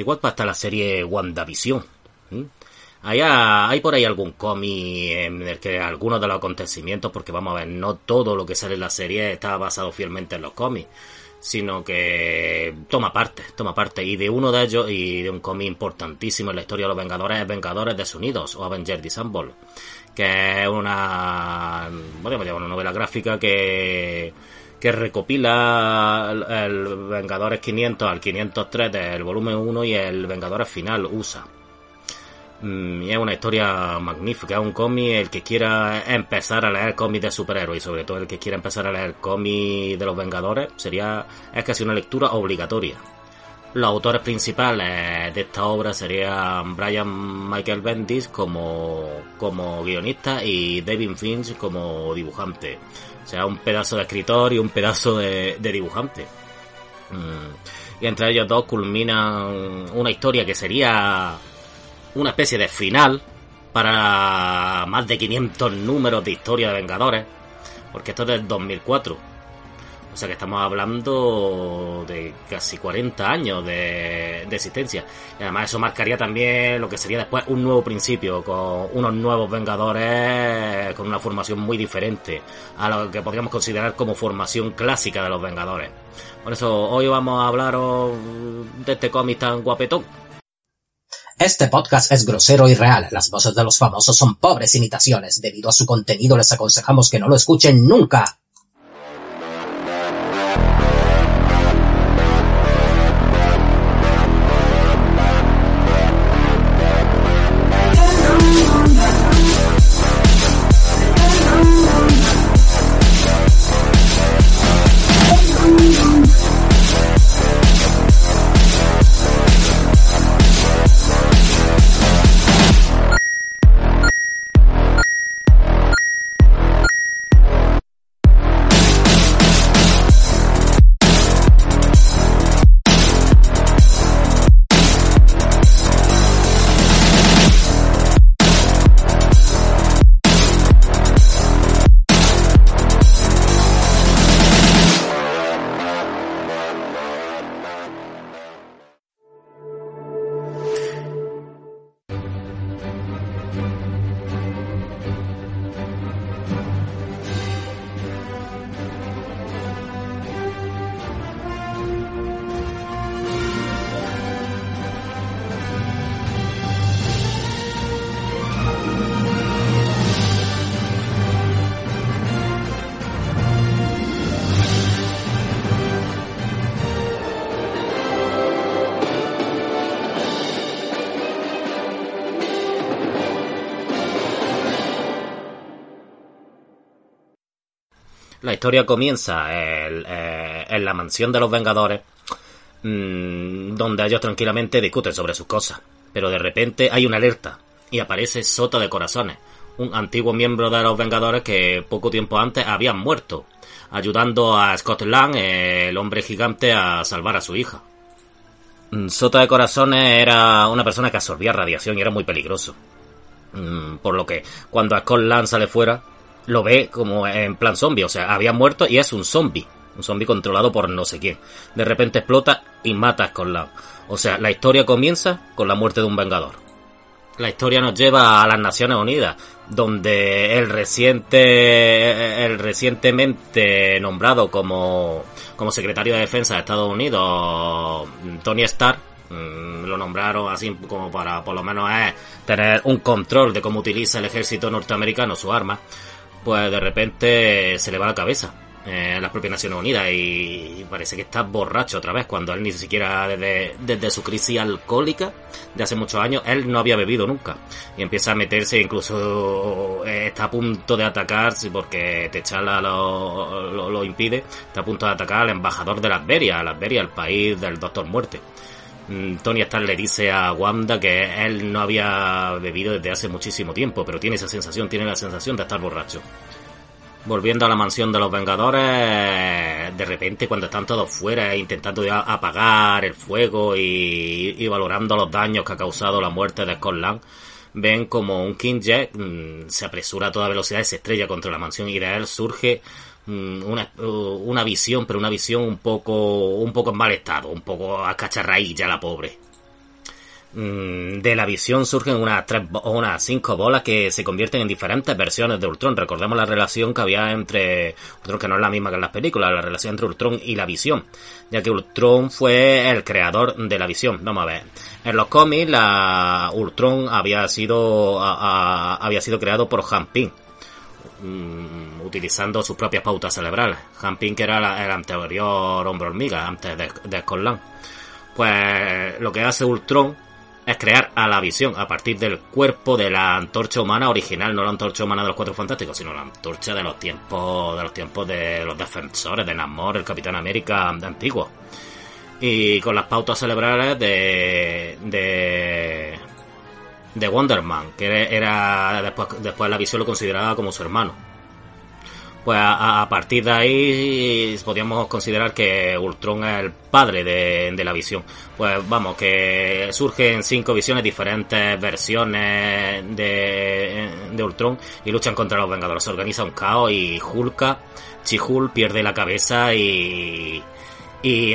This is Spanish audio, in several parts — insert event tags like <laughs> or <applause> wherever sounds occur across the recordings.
Qué guapa está la serie WandaVision. ¿Mm? ¿Hay, hay por ahí algún cómic en el que algunos de los acontecimientos, porque vamos a ver, no todo lo que sale en la serie está basado fielmente en los cómics, sino que toma parte, toma parte. Y de uno de ellos, y de un cómic importantísimo en la historia de los Vengadores, es Vengadores Desunidos, o Avengers Disassemble, que es una, llamar una novela gráfica que que recopila el, Vengadores 500 al 503 del volumen 1 y el Vengadores final USA. Mm, y es una historia magnífica, es un cómic, el que quiera empezar a leer cómics de superhéroes y sobre todo el que quiera empezar a leer cómics de los Vengadores, sería, es casi una lectura obligatoria. Los autores principales de esta obra serían Brian Michael Bendis como, como guionista y David Finch como dibujante. O sea, un pedazo de escritor y un pedazo de, dibujante. Mm. Y entre ellos dos culminan una historia que sería una especie de final para más de 500 números de historia de Vengadores. Porque esto es del 2004 o sea que estamos hablando de casi 40 años de, existencia. Y además eso marcaría también lo que sería después un nuevo principio, con unos nuevos Vengadores, con una formación muy diferente a lo que podríamos considerar como formación clásica de los Vengadores. Por eso hoy vamos a hablaros de este cómic tan guapetón. Este podcast es grosero y real. Las voces de los famosos son pobres imitaciones. Debido a su contenido les aconsejamos que no lo escuchen nunca. La historia comienza eh, en, la mansión de los Vengadores, mm, donde ellos tranquilamente discuten sobre sus cosas. Pero de repente hay una alerta y aparece Sota de Corazones, un antiguo miembro de los Vengadores que poco tiempo antes habían muerto, ayudando a Scott Lang, el hombre gigante, a salvar a su hija. Mm, Sota de Corazones era una persona que absorbía radiación y era muy peligroso. Mm, por lo que cuando Scott Lang sale fuera, lo ve como en plan zombie, o sea, había muerto y es un zombie, un zombie controlado por no sé quién. De repente explota y mata a Scott O sea, la historia comienza con la muerte de un vengador. La historia nos lleva a las Naciones Unidas, donde el reciente, el recientemente nombrado como, como secretario de Defensa de Estados Unidos, Tony Stark, mm, lo nombraron así como para por lo menos tener un control de cómo utiliza el ejército norteamericano su arma pues de repente se le va la cabeza eh, en las propias Naciones Unidas y parece que está borracho otra vez cuando él ni siquiera desde, desde su crisis alcohólica de hace muchos años él no había bebido nunca. Y empieza a meterse incluso eh, está a punto de atacar porque Techala lo, lo, lo impide está a punto de atacar al embajador de Lasberia Lasberia el país del Doctor Muerte Tony Stark le dice a Wanda que él no había bebido desde hace muchísimo tiempo, pero tiene esa sensación, tiene la sensación de estar borracho. Volviendo a la mansión de los Vengadores, de repente cuando están todos fuera intentando apagar el fuego y, valorando los daños que ha causado la muerte de Scott ven como un King Jet mm, se apresura a toda velocidad y se estrella contra la mansión y de él surge mm, una, una visión, pero una visión un poco, un poco en mal estado, un poco a cacharraílla la pobre. Mm, de la visión surgen unas tres unas cinco bolas que se convierten en diferentes versiones de Ultron. Recordemos la relación que había entre Ultron, que no es la misma que en las películas, la relación entre Ultron y la visión, ya que Ultron fue el creador de la visión. Vamos a ver. En los cómics, la Ultron había sido había sido creado por Han mm, utilizando sus propias pautas cerebrales. Han que era el anterior hombre hormiga antes de, de Pues lo que hace Ultron es crear a la visión a partir del cuerpo de la antorcha humana original, no la antorcha humana de los Cuatro Fantásticos, sino la antorcha de los tiempos de los tiempos de los defensores de Namor, el Capitán América antiguo. Y con las pautas cerebrales de de de Wonder Man, que era después después la visión lo consideraba como su hermano pues a, partir de ahí podríamos considerar que Ultron es el padre de, la visión. Pues vamos, que surgen cinco visiones, diferentes versiones de, Ultron y luchan contra los Vengadores. Se organiza un caos y Hulka, Chihul pierde la cabeza y, y,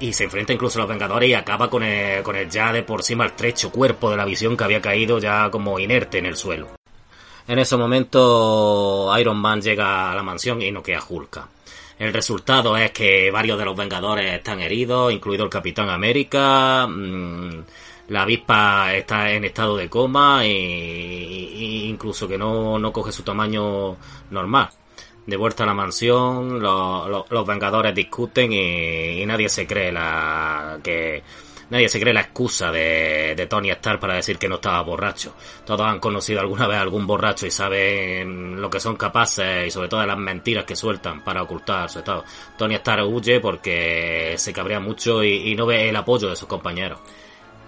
y, se enfrenta incluso a los Vengadores y acaba con el, con el ya de por sí maltrecho cuerpo de la visión que había caído ya como inerte en el suelo. En ese momento Iron Man llega a la mansión y no queda Hulk. El resultado es que varios de los Vengadores están heridos, incluido el Capitán América. Mm, la avispa está en estado de coma e, incluso que no, no, coge su tamaño normal. De vuelta a la mansión, los, Vengadores discuten y, y, nadie se cree la que Nadie se cree la excusa de, de Tony Stark para decir que no estaba borracho. Todos han conocido alguna vez a algún borracho y saben lo que son capaces y sobre todo las mentiras que sueltan para ocultar su estado. Tony Stark huye porque se cabrea mucho y, no ve el apoyo de sus compañeros.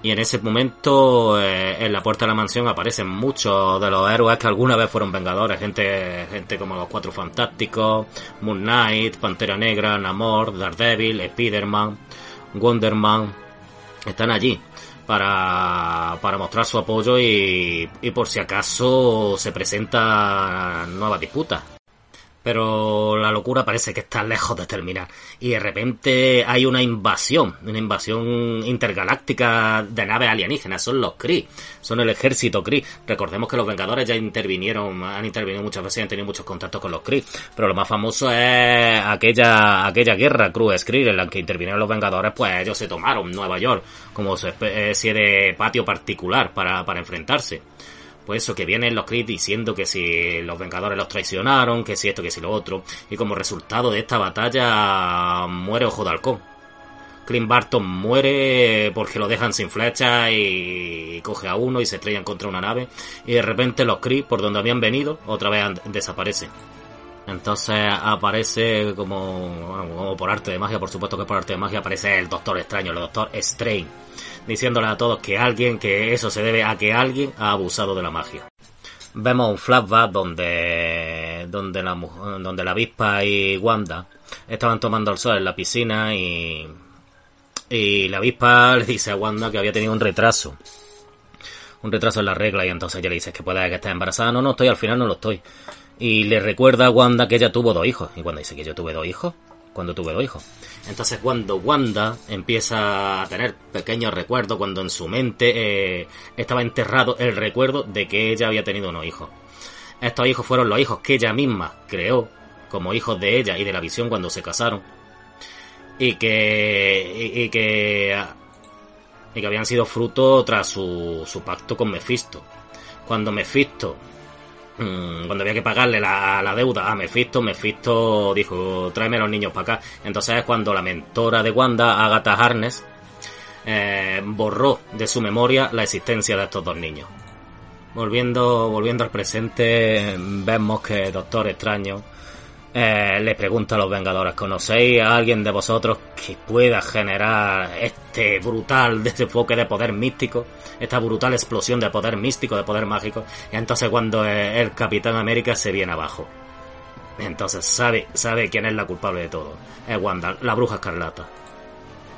Y en ese momento, eh, en la puerta de la mansión aparecen muchos de los héroes que alguna vez fueron vengadores. Gente, gente como los Cuatro Fantásticos, Moon Knight, Pantera Negra, Namor, Daredevil, Spider-Man, Wonder Man, están allí para, para mostrar su apoyo y, y por si acaso se presenta nueva disputa pero la locura parece que está lejos de terminar. Y de repente hay una invasión, una invasión intergaláctica de naves alienígenas, son los Kree, son el ejército Kree. Recordemos que los Vengadores ya intervinieron, han intervenido muchas veces y han tenido muchos contactos con los Kree, pero lo más famoso es aquella, aquella guerra Cruz Kree en la que intervinieron los Vengadores, pues ellos se tomaron Nueva York como especie de patio particular para, para enfrentarse. Pues eso, que vienen los Kree diciendo que si los Vengadores los traicionaron, que si esto, que si lo otro. Y como resultado de esta batalla muere Ojo de Halcón. Clint Barton muere porque lo dejan sin flecha y coge a uno y se estrellan contra una nave. Y de repente los Kree, por donde habían venido, otra vez desaparecen. Entonces aparece como, como por arte de magia, por supuesto que por arte de magia aparece el Doctor Extraño, el Doctor Strange diciéndole a todos que alguien, que eso se debe a que alguien ha abusado de la magia. Vemos un flashback donde, donde la, donde la avispa y Wanda estaban tomando el sol en la piscina y, y la avispa le dice a Wanda que había tenido un retraso. Un retraso en la regla y entonces ella le dice que puede que esté embarazada. No, no estoy, al final no lo estoy. Y le recuerda a Wanda que ella tuvo dos hijos. Y Wanda dice que yo tuve dos hijos cuando tuve dos hijos. Entonces cuando Wanda empieza a tener pequeños recuerdos, cuando en su mente eh, estaba enterrado el recuerdo de que ella había tenido unos hijos. Estos hijos fueron los hijos que ella misma creó como hijos de ella y de la visión cuando se casaron. Y que, y, que, y que habían sido fruto tras su, su pacto con Mephisto. Cuando Mephisto cuando había que pagarle la, deuda a Mephisto, Mephisto dijo, tráeme a los niños para acá. Entonces es cuando la mentora de Wanda, Agatha Harness, eh, borró de su memoria la existencia de estos dos niños. Volviendo, volviendo al presente, vemos que Doctor Extraño eh, le pregunta a los Vengadores, ¿conocéis a alguien de vosotros que pueda generar este brutal <laughs> desenfoque de poder místico? Esta brutal explosión de poder místico, de poder mágico. Y entonces cuando el Capitán América se viene abajo. Entonces sabe, sabe quién es la culpable de todo. Es Wanda, la bruja escarlata.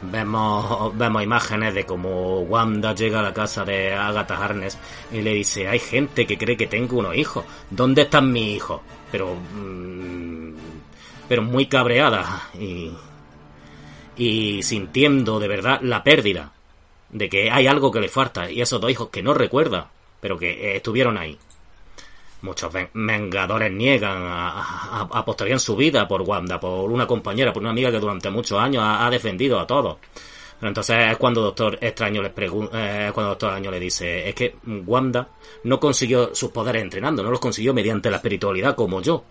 Vemos, vemos imágenes de cómo Wanda llega a la casa de Agatha Harness y le dice, hay gente que cree que tengo unos hijos. ¿Dónde están mis hijos? Pero... Mm, pero muy cabreada y... Y sintiendo de verdad la pérdida de que hay algo que le falta y esos dos hijos que no recuerda, pero que estuvieron ahí. Muchos vengadores niegan, apostarían su vida por Wanda, por una compañera, por una amiga que durante muchos años ha, defendido a todos. Pero entonces es cuando Doctor Extraño les pregunta, cuando Doctor Extraño le dice, es que Wanda no consiguió sus poderes entrenando, no los consiguió mediante la espiritualidad como yo.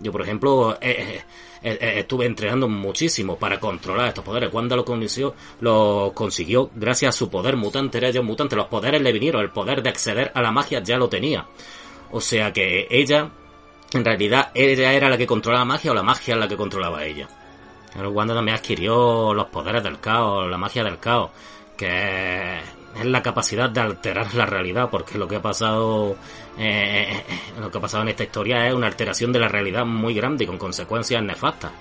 Yo, por ejemplo, estuve entrenando muchísimo para controlar estos poderes. Wanda lo consiguió, lo consiguió gracias a su poder mutante, era ella mutante, los poderes le vinieron, el poder de acceder a la magia ya lo tenía. O sea que ella, en realidad, ella era la que controlaba la magia o la magia la que controlaba a ella. Pero Wanda también adquirió los poderes del caos, la magia del caos, que es la capacidad de alterar la realidad, porque lo que ha pasado, eh, lo que ha pasado en esta historia es una alteración de la realidad muy grande y con consecuencias nefastas.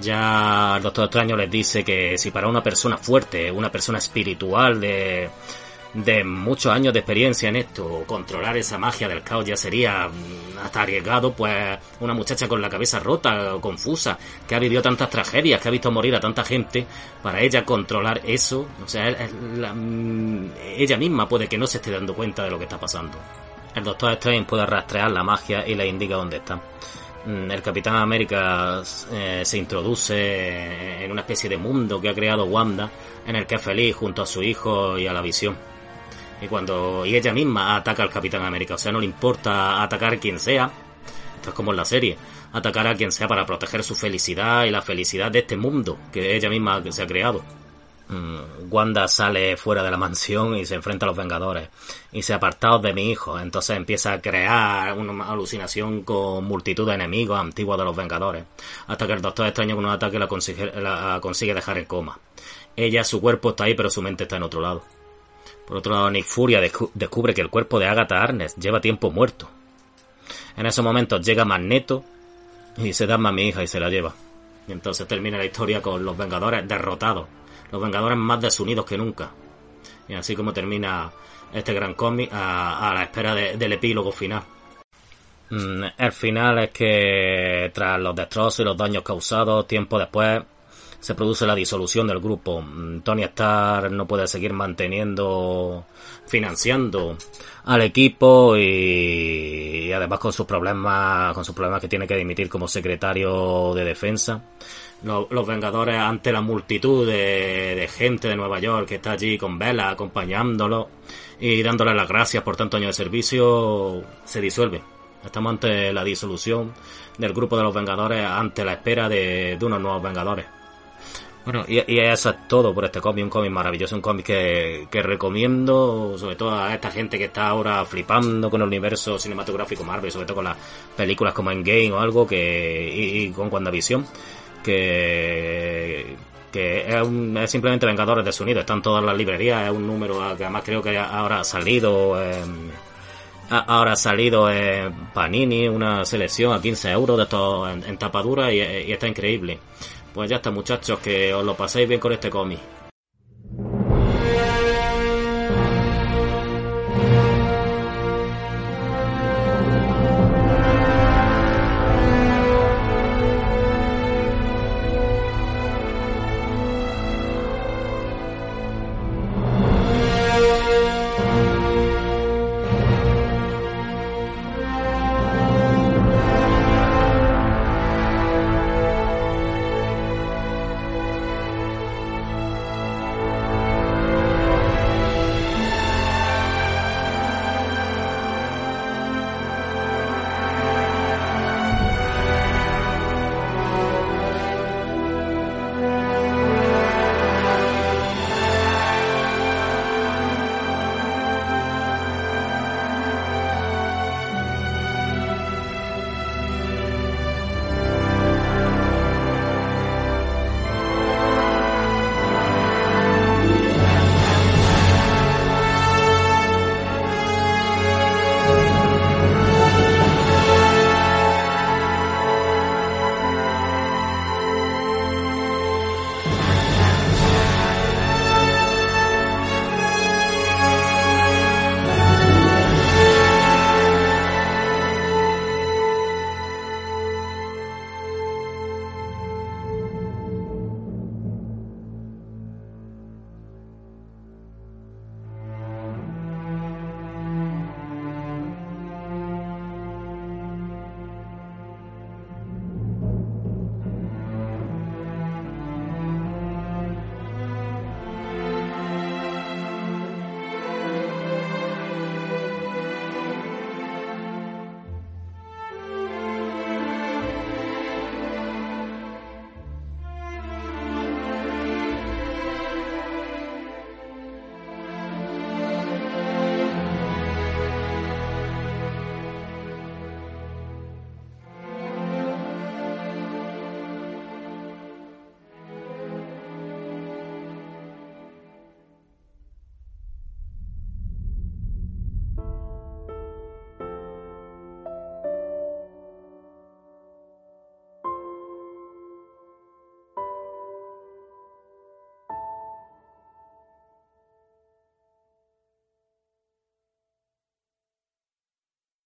Ya el Doctor Extraño les dice que si para una persona fuerte, una persona espiritual de, de muchos años de experiencia en esto, controlar esa magia del caos ya sería mm, hasta arriesgado, pues una muchacha con la cabeza rota, confusa, que ha vivido tantas tragedias, que ha visto morir a tanta gente, para ella controlar eso, o sea, mm, ella misma puede que no se esté dando cuenta de lo que está pasando. El Doctor Strange puede rastrear la magia y le indica dónde está. Mm, el Capitán América eh, se introduce en una especie de mundo que ha creado Wanda, en el que es feliz junto a su hijo y a la visión y cuando y ella misma ataca al Capitán América, o sea, no le importa atacar a quien sea, esto es como en la serie, atacar a quien sea para proteger su felicidad y la felicidad de este mundo que ella misma se ha creado. Mm, Wanda sale fuera de la mansión y se enfrenta a los Vengadores y se apartados de mi hijo. Entonces empieza a crear una alucinación con multitud de enemigos antiguos de los Vengadores. Hasta que el Doctor Extraño con un ataque la consigue, la consigue dejar en coma. Ella, su cuerpo está ahí, pero su mente está en otro lado. Por otro lado, Nick Furia descubre que el cuerpo de Agatha Arnes lleva tiempo muerto. En ese momento llega Magneto y se da a mi hija y se la lleva. Y entonces termina la historia con los Vengadores derrotados. Los Vengadores más desunidos que nunca. Y así como termina este gran cómic a, la espera del epílogo final. Mm, el final es que tras los destrozos y los daños causados, tiempo después, se produce la disolución del grupo. Mm, Tony Stark no puede seguir manteniendo, financiando al equipo y, además con sus problemas, con sus problemas que tiene que dimitir como secretario de defensa. Los, Vengadores ante la multitud de, gente de Nueva York que está allí con Vela acompañándolo y dándole las gracias por tanto años de servicio se disuelve. Estamos ante la disolución del grupo de los Vengadores ante la espera de unos nuevos Vengadores. Bueno, y, eso es todo por este cómic, un cómic maravilloso, un cómic que, recomiendo, sobre todo a esta gente que está ahora flipando con el universo cinematográfico Marvel, sobre todo con las películas como Endgame o algo, que y, con WandaVision, que que es, un, es simplemente Vengadores de Sonido, están todas las librerías, es un número que además creo que ahora ha salido... ahora ha salido Panini, una selección a 15 euros de estos en, tapadura y, y está increíble. Pues ya está muchachos, que os lo paséis bien con este cómic.